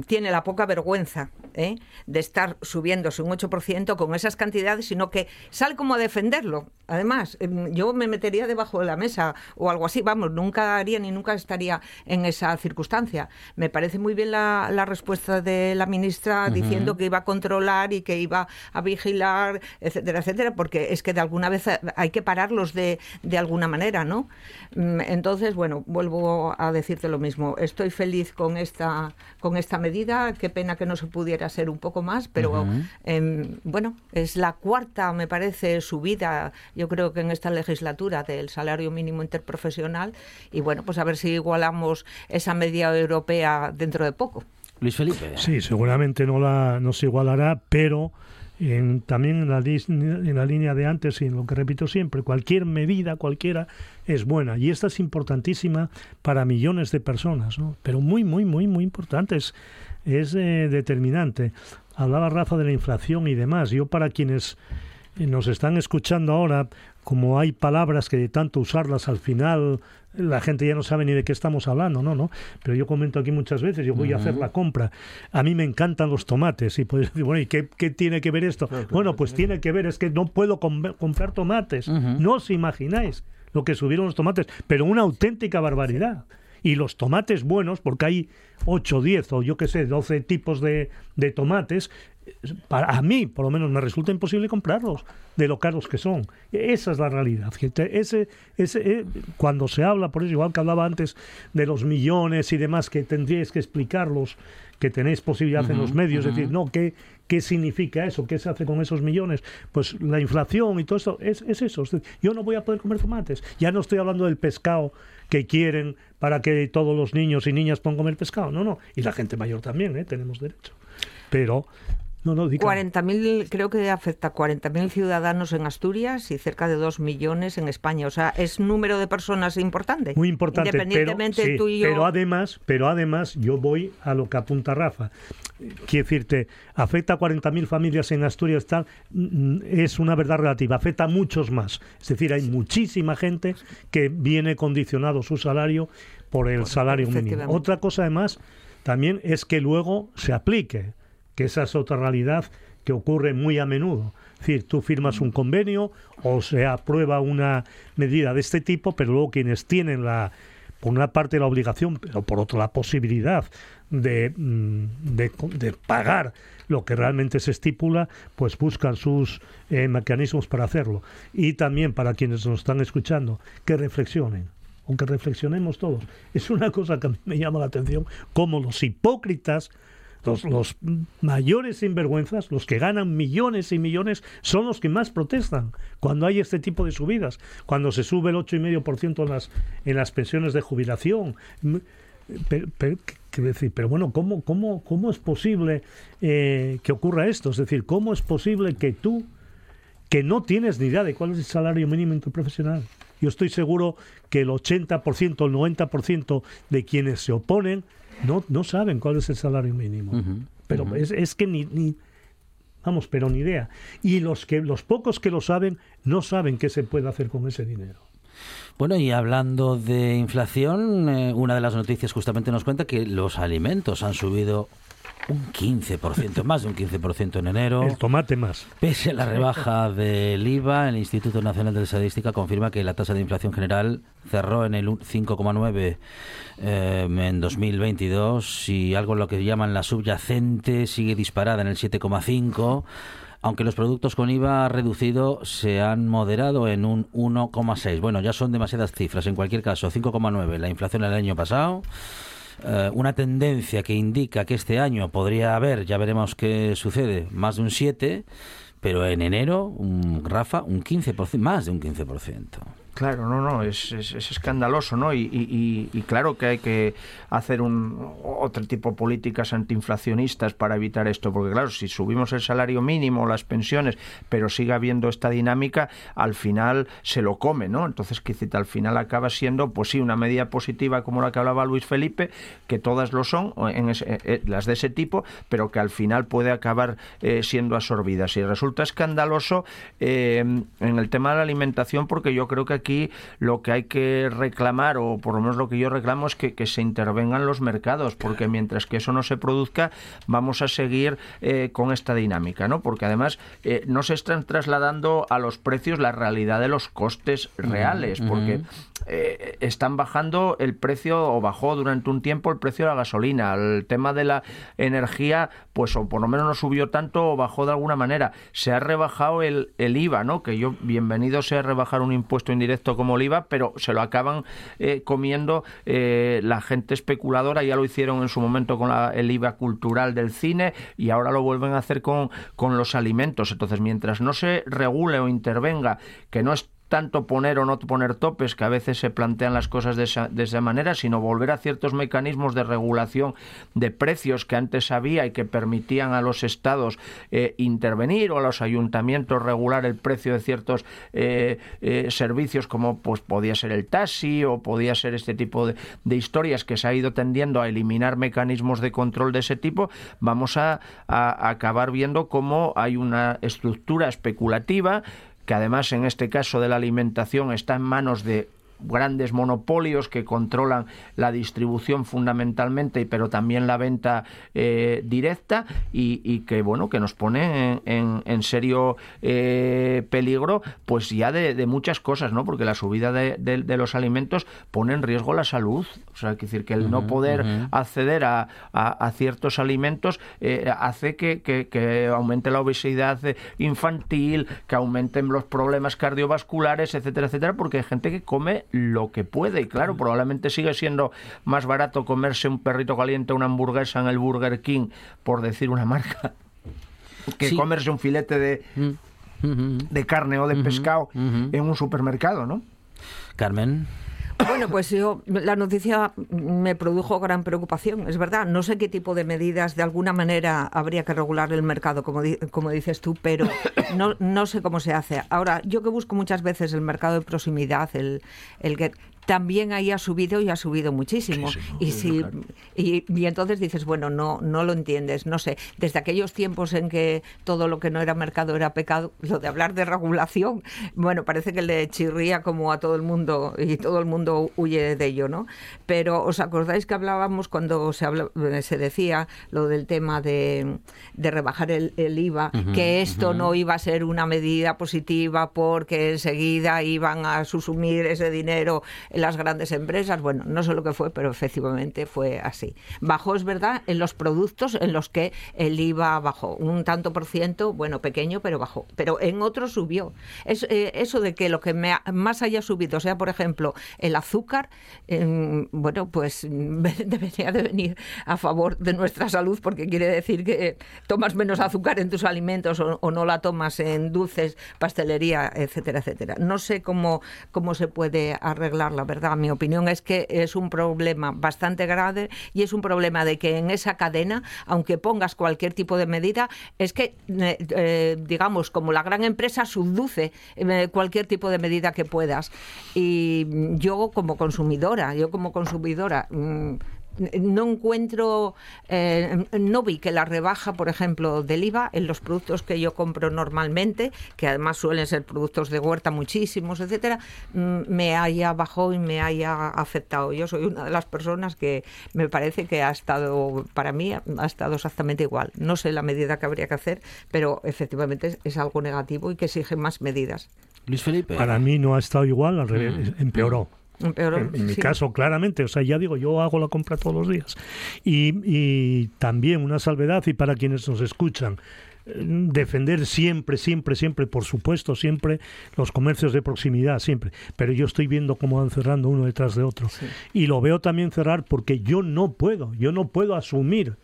tiene la poca vergüenza ¿eh? de estar subiéndose un 8% con esas cantidades, sino que sale como a defenderlo. Además, em, yo me metería debajo de la mesa o algo así, vamos, nunca haría ni nunca estaría en esa circunstancia. Me parece muy bien la, respuesta de la ministra diciendo que iba a controlar y que iba a vigilar, etcétera, etcétera, porque es que de alguna vez hay que pararlos de, de alguna manera, ¿no? Mm, entonces, bueno, vuelvo a decirte lo mismo. Estoy feliz con esta, con esta medida. Qué pena que no se pudiera ser un poco más, pero em, bueno, es la cuarta, me parece, subida, yo creo que en esta legislatura del salario mínimo interprofesional. Y bueno, pues a ver si igualamos esa media europea dentro de poco. Luis Felipe. Sí, seguramente no, la, no se igualará, pero también en la, línea de antes y lo que repito siempre, cualquier medida, cualquiera, es buena. Y esta es importantísima para millones de personas, pero muy, muy, muy, muy importante. Es, es eh, determinante. Hablaba Rafa de la inflación y demás. Yo para quienes eh, nos están escuchando ahora, como hay palabras que de tanto usarlas al final la gente ya no sabe ni de qué estamos hablando, ¿no? ¿no? Pero yo comento aquí muchas veces, yo voy a hacer la compra. A mí me encantan los tomates y puedes decir, bueno, ¿y qué, tiene que ver esto? bueno, pues tiene que ver, es que no puedo comprar tomates. No os imagináis lo que subieron los tomates, pero una auténtica barbaridad. Y los tomates buenos, porque hay 8, 10 o yo qué sé, 12 tipos de, de tomates, para a mí, por lo menos, me resulta imposible comprarlos de lo caros que son. Esa es la realidad. Ese, ese, eh, cuando se habla, por eso, igual que hablaba antes de los millones y demás, que tendríais que explicarlos, que tenéis posibilidad en los medios, es decir, no, ¿qué, ¿qué significa eso? ¿Qué se hace con esos millones? Pues la inflación y todo eso, es, es eso. yo no voy a poder comer tomates. Ya no estoy hablando del pescado que quieren para que todos los niños y niñas puedan comer pescado. No, no. Y la gente mayor también, ¿eh? tenemos derecho. Pero no, no, 40.000, creo que afecta a 40.000 ciudadanos en Asturias y cerca de 2 millones en España. O sea, es un número de personas importante. Muy importante. Independientemente pero, tú y yo... pero además, pero además, yo voy a lo que apunta Rafa. Quiero decirte, afecta a 40.000 familias en Asturias, tal, mm, es una verdad relativa. Afecta a muchos más. Es decir, hay muchísima gente que viene condicionado su salario por el salario mínimo. Otra cosa, además, también es que luego se aplique que esa es otra realidad que ocurre muy a menudo. Es decir, tú firmas un convenio o se aprueba una medida de este tipo, pero luego quienes tienen la, por una parte la obligación, pero por otra la posibilidad de, mm, de, pagar lo que realmente se estipula, pues buscan sus eh, mecanismos para hacerlo. Y también para quienes nos están escuchando, que reflexionen, aunque reflexionemos todos. Es una cosa que a mí me llama la atención, como los hipócritas los, mayores sinvergüenzas, los que ganan millones y millones, son los que más protestan cuando hay este tipo de subidas, cuando se sube el 8,5% en las, en las pensiones de jubilación. Pero, pero, decir, pero bueno, ¿cómo, cómo, cómo es posible eh, que ocurra esto? Es decir, ¿cómo es posible que tú, que no tienes ni idea de cuál es el salario mínimo interprofesional, yo estoy seguro que el 80%, el 90% de quienes se oponen no, no saben cuál es el salario mínimo. pero es, es, que ni, ni, vamos, pero ni idea. Y los que los pocos que lo saben no saben qué se puede hacer con ese dinero. Bueno, y hablando de inflación, eh, una de las noticias justamente nos cuenta que los alimentos han subido un 15%, más de un 15% en enero. El tomate más. Pese a la rebaja del IVA, el Instituto Nacional de Estadística confirma que la tasa de inflación general cerró en el 5,9 eh, en 2022 y algo lo que llaman la subyacente sigue disparada en el 7,5 aunque los productos con IVA reducido se han moderado en un 1,6. Bueno, ya son demasiadas cifras. En cualquier caso, 5,9 la inflación el año pasado. Eh, una tendencia que indica que este año podría haber, ya veremos qué sucede, más de un 7, pero en enero, un, Rafa, un 15%, más de un 15%. Claro, no, no, es, es, escandaloso, ¿no? Y, claro que hay que hacer un otro tipo de políticas antiinflacionistas para evitar esto, porque claro, si subimos el salario mínimo, las pensiones, pero sigue habiendo esta dinámica, al final se lo come, ¿no? Entonces, quizá al final acaba siendo, pues sí, una medida positiva como la que hablaba Luis Felipe, que todas lo son, en eh, eh, las de ese tipo, pero que al final puede acabar eh, siendo absorbidas. Y resulta escandaloso en el tema de la alimentación, porque yo creo que aquí lo que hay que reclamar, o por lo menos lo que yo reclamo, es que, se intervengan los mercados, porque mientras que eso no se produzca, vamos a seguir eh, con esta dinámica, ¿no? Porque además eh, no se están trasladando a los precios la realidad de los costes reales, porque eh, están bajando el precio o bajó durante un tiempo el precio de la gasolina. El tema de la energía, pues o por lo menos no subió tanto o bajó de alguna manera. Se ha rebajado el, el IVA, ¿no? Que yo, bienvenido sea rebajar un impuesto indirecto como el IVA, pero se lo acaban eh, comiendo eh, la gente especuladora. Ya lo hicieron en su momento con el IVA cultural del cine y ahora lo vuelven a hacer con, con los alimentos. Entonces, mientras no se regule o intervenga, que no es tanto poner o no poner topes, que a veces se plantean las cosas de esa, manera, sino volver a ciertos mecanismos de regulación de precios que antes había y que permitían a los estados eh, intervenir o a los ayuntamientos regular el precio de ciertos eh, eh, servicios como pues podía ser el taxi o podía ser este tipo de, de, historias que se ha ido tendiendo a eliminar mecanismos de control de ese tipo, vamos a, a acabar viendo cómo hay una estructura especulativa que además en este caso de la alimentación está en manos de grandes monopolios que controlan la distribución fundamentalmente, pero también la venta eh, directa y, que bueno que nos pone en, serio eh, peligro, pues ya de, muchas cosas, ¿no? Porque la subida de, los alimentos pone en riesgo la salud, o sea, que decir que el no poder acceder a, ciertos alimentos eh, hace que, que aumente la obesidad infantil, que aumenten los problemas cardiovasculares, etcétera, etcétera, porque hay gente que come lo que puede y claro, probablemente sigue siendo más barato comerse un perrito caliente, una hamburguesa en el Burger King, por decir una marca, que comerse un filete de, mm. de carne o de pescado en un supermercado, ¿no? Carmen. Bueno, pues yo, la noticia me produjo gran preocupación, es verdad. No sé qué tipo de medidas, de alguna manera, habría que regular el mercado, como, como dices tú, pero no, no sé cómo se hace. Ahora, yo que busco muchas veces el mercado de proximidad, el, el que también ahí ha subido y ha subido muchísimo. y, si, y, entonces dices, bueno, no, no lo entiendes, no sé. Desde aquellos tiempos en que todo lo que no era mercado era pecado, lo de hablar de regulación, bueno, parece que le chirría como a todo el mundo y todo el mundo huye de ello, ¿no? Pero ¿os acordáis que hablábamos cuando se, se decía lo del tema de, de rebajar el, IVA, que esto no iba a ser una medida positiva porque enseguida iban a susumir ese dinero las grandes empresas. Bueno, no sé lo que fue, pero efectivamente fue así. Bajó, es verdad, en los productos en los que el IVA bajó. Un tanto por ciento, bueno, pequeño, pero bajó. Pero en otros subió. Es, eh, eso de que lo que más haya subido sea, por ejemplo, el azúcar, bueno, pues debería de venir a favor de nuestra salud porque quiere decir que tomas menos azúcar en tus alimentos o, o no la tomas en dulces, pastelería, etcétera, etcétera. No sé cómo, cómo se puede arreglar la verdad. Mi opinión es que es un problema bastante grave y es un problema de que en esa cadena, aunque pongas cualquier tipo de medida, es que, eh, eh, digamos, como la gran empresa subduce eh, cualquier tipo de medida que puedas. Y yo como consumidora, yo como consumidora, mm, no encuentro, eh, no vi que la rebaja, por ejemplo, del IVA en los productos que yo compro normalmente, que además suelen ser productos de huerta muchísimos, etcétera, mm, me haya bajado y me haya afectado. Yo soy una de las personas que me parece que ha estado, para mí, ha estado exactamente igual. No sé la medida que habría que hacer, pero efectivamente es, algo negativo y que exige más medidas. Luis Felipe. Para mí no ha estado igual, al revés, mm. En, mi caso, claramente, o sea, ya digo, yo hago la compra todos los días. Y, también una salvedad, y para quienes nos escuchan, eh, defender siempre, siempre, siempre, por supuesto, siempre los comercios de proximidad, siempre. Pero yo estoy viendo cómo van cerrando uno detrás de otro. Y lo veo también cerrar porque yo no puedo, yo no puedo asumir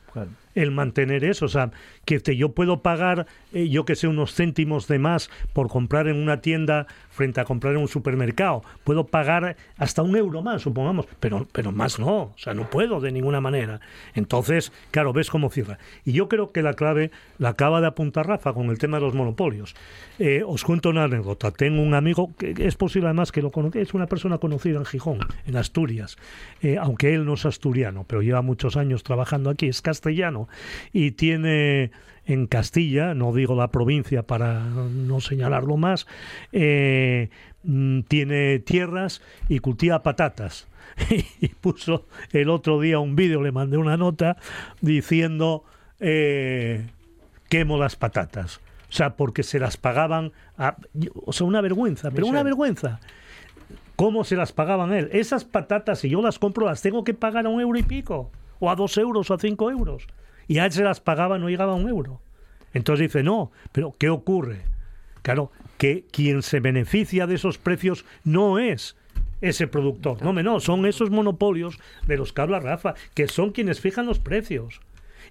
el mantener eso. O sea, que yo puedo pagar, eh, yo que sé, unos céntimos de más por comprar en una tienda frente a comprar en un supermercado. Puedo pagar hasta un euro más, supongamos, pero, pero más no. O sea, no puedo de ninguna manera. Entonces, claro, ves cómo cierra. Y yo creo que la clave la acaba de apuntar Rafa con el tema de los monopolios. Eh, os cuento una anécdota. Tengo un amigo que es posible además que lo conozca, es una persona conocida en Gijón, en Asturias, eh, aunque él no es asturiano, pero lleva muchos años trabajando aquí, es castellano y tiene en Castilla, no digo la provincia para no señalarlo más, eh, mm, tiene tierras y cultiva patatas. y puso el otro día un vídeo, le mandé una nota diciendo eh, quemo las patatas. O sea, porque se las pagaban, a, o sea, una vergüenza, pero una vergüenza. ¿Cómo se las pagaban él? Esas patatas, si yo las compro, las tengo que pagar a un euro y pico, o a dos euros, o a cinco euros y a él se las pagaba, no llegaba a un euro. Entonces dice, no, pero ¿qué ocurre? Claro, que quien se beneficia de esos precios no es ese productor, no, no, son esos monopolios de los que habla Rafa, que son quienes fijan los precios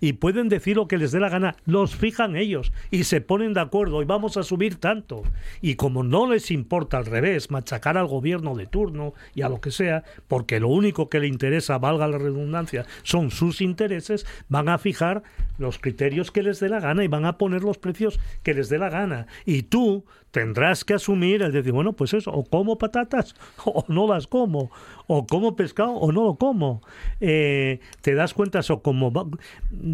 y pueden decir lo que les dé la gana, los fijan ellos y se ponen de acuerdo y vamos a subir tanto. Y como no les importa al revés machacar al gobierno de turno y a lo que sea, porque lo único que le interesa, valga la redundancia, son sus intereses, van a fijar los criterios que les dé la gana y van a poner los precios que les dé la gana. Y tú tendrás que asumir el decir, bueno, pues eso, o como patatas o no las como, o como pescado o no lo como. Eh, te das cuenta eso como,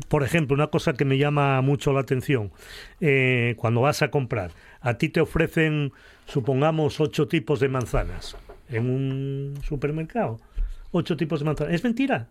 por ejemplo, una cosa que me llama mucho la atención, eh, cuando vas a comprar, a ti te ofrecen, supongamos, ocho tipos de manzanas en un supermercado. Ocho tipos de manzanas. Es mentira.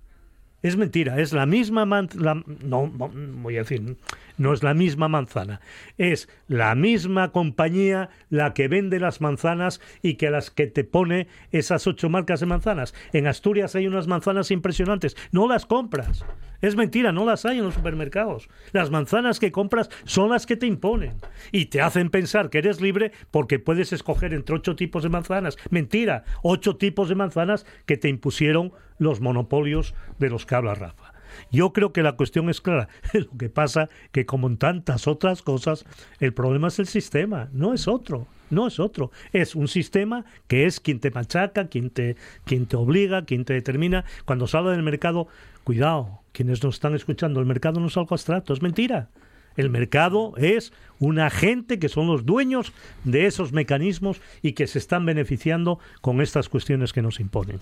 Es mentira, es la misma manzana, no, voy a decir, no es la misma manzana, es la misma compañía la que vende las manzanas y que las que te pone esas ocho marcas de manzanas. En Asturias hay unas manzanas impresionantes, no las compras. Es mentira, no las hay en los supermercados. Las manzanas que compras son las que te imponen y te hacen pensar que eres libre porque puedes escoger entre ocho tipos de manzanas. Mentira, ocho tipos de manzanas que te impusieron los monopolios de los que habla Rafa. Yo creo que la cuestión es clara. Lo que pasa que como en tantas otras cosas, el problema es el sistema, no es otro, no es otro. Es un sistema que es quien te machaca, quien te, quien te obliga, quien te determina. Cuando se habla del mercado, cuidado, quienes nos están escuchando, el mercado no es algo abstracto, es mentira. El mercado es un agente que son los dueños de esos mecanismos y que se están beneficiando con estas cuestiones que nos imponen.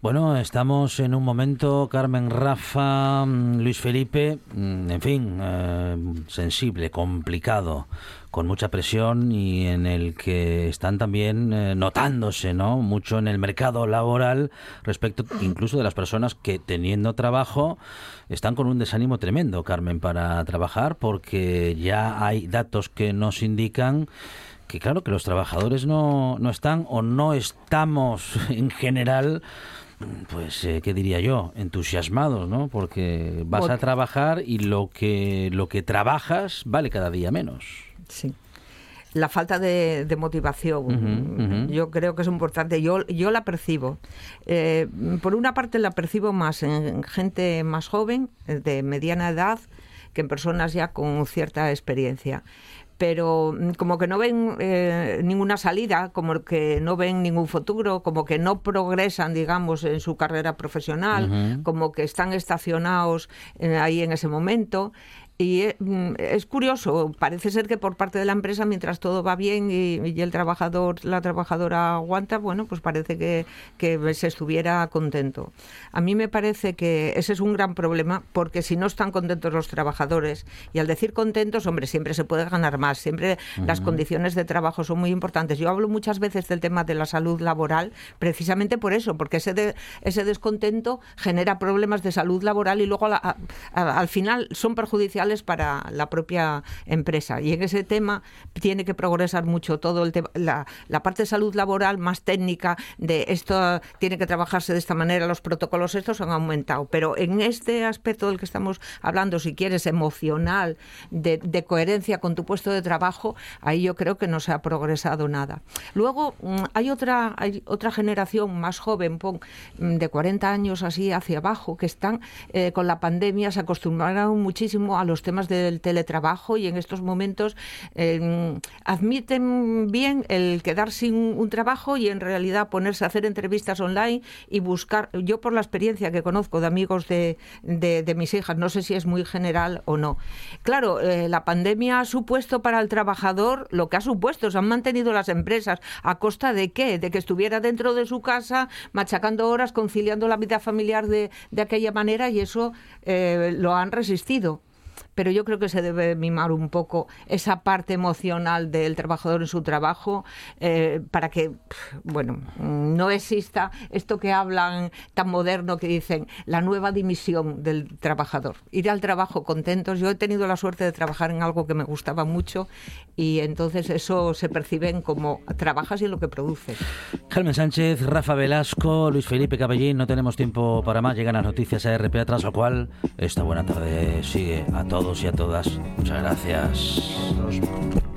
Bueno, estamos en un momento, Carmen Rafa, mm, Luis Felipe, mm, en fin, eh, sensible, complicado, con mucha presión y en el que están también eh, notándose, ¿no? Mucho en el mercado laboral respecto incluso de las personas que teniendo trabajo están con un desánimo tremendo, Carmen, para trabajar porque ya hay datos que nos indican que claro que los trabajadores no, no están o no estamos en general pues, eh, ¿qué diría yo? Entusiasmados, ¿no? Porque vas a trabajar y lo que, lo que trabajas vale cada día menos. Sí la falta de, motivación. Yo creo que es importante. Yo, yo la percibo. Eh, por una parte la percibo más en gente más joven, de mediana edad, que en personas ya con cierta experiencia pero mm, como que no ven eh, ninguna salida, como que no ven ningún futuro, como que no progresan, digamos, en su carrera profesional, como que están estacionados eh, ahí en ese momento. Y mm, es curioso, parece ser que por parte de la empresa, mientras todo va bien y, el trabajador, la trabajadora aguanta, bueno, pues parece que, que, se estuviera contento. A mí me parece que ese es un gran problema, porque si no están contentos los trabajadores, y al decir contentos, hombre, siempre se puede ganar más, siempre las condiciones de trabajo son muy importantes. Yo hablo muchas veces del tema de la salud laboral, precisamente por eso, porque ese, ese descontento genera problemas de salud laboral y luego al final son perjudiciales para la propia empresa. Y en ese tema tiene que progresar mucho todo el tema, la, parte de salud laboral más técnica de esto tiene que trabajarse de esta manera, los protocolos estos han aumentado. Pero en este aspecto del que estamos hablando, si quieres, emocional, de, coherencia con tu puesto de trabajo, ahí yo creo que no se ha progresado nada. Luego mm, hay otra, hay otra generación más joven, mm, de 40 años así hacia abajo, que están eh, con la pandemia, se acostumbraron muchísimo a los temas del teletrabajo y en estos momentos em, admiten bien el quedar sin un trabajo y en realidad ponerse a hacer entrevistas online y buscar, yo por la experiencia que conozco de amigos de, de, mis hijas, no sé si es muy general o no. Claro, eh, la pandemia ha supuesto para el trabajador lo que ha supuesto, se han mantenido las empresas a costa de qué? De que estuviera dentro de su casa machacando horas, conciliando la vida familiar de, de aquella manera y eso eh, lo han resistido pero yo creo que se debe mimar un poco esa parte emocional del trabajador en su trabajo eh, para que, bueno, no exista esto que hablan tan moderno que dicen la nueva dimisión del trabajador. Ir al trabajo contentos. Yo he tenido la suerte de trabajar en algo que me gustaba mucho y entonces eso se percibe como trabajas y lo que produces. Carmen Sánchez, Rafa Velasco, Luis Felipe Cabellín, no tenemos tiempo para más. Llegan las noticias a RPA, tras lo cual esta buena tarde sigue a todos y a todas. Muchas gracias.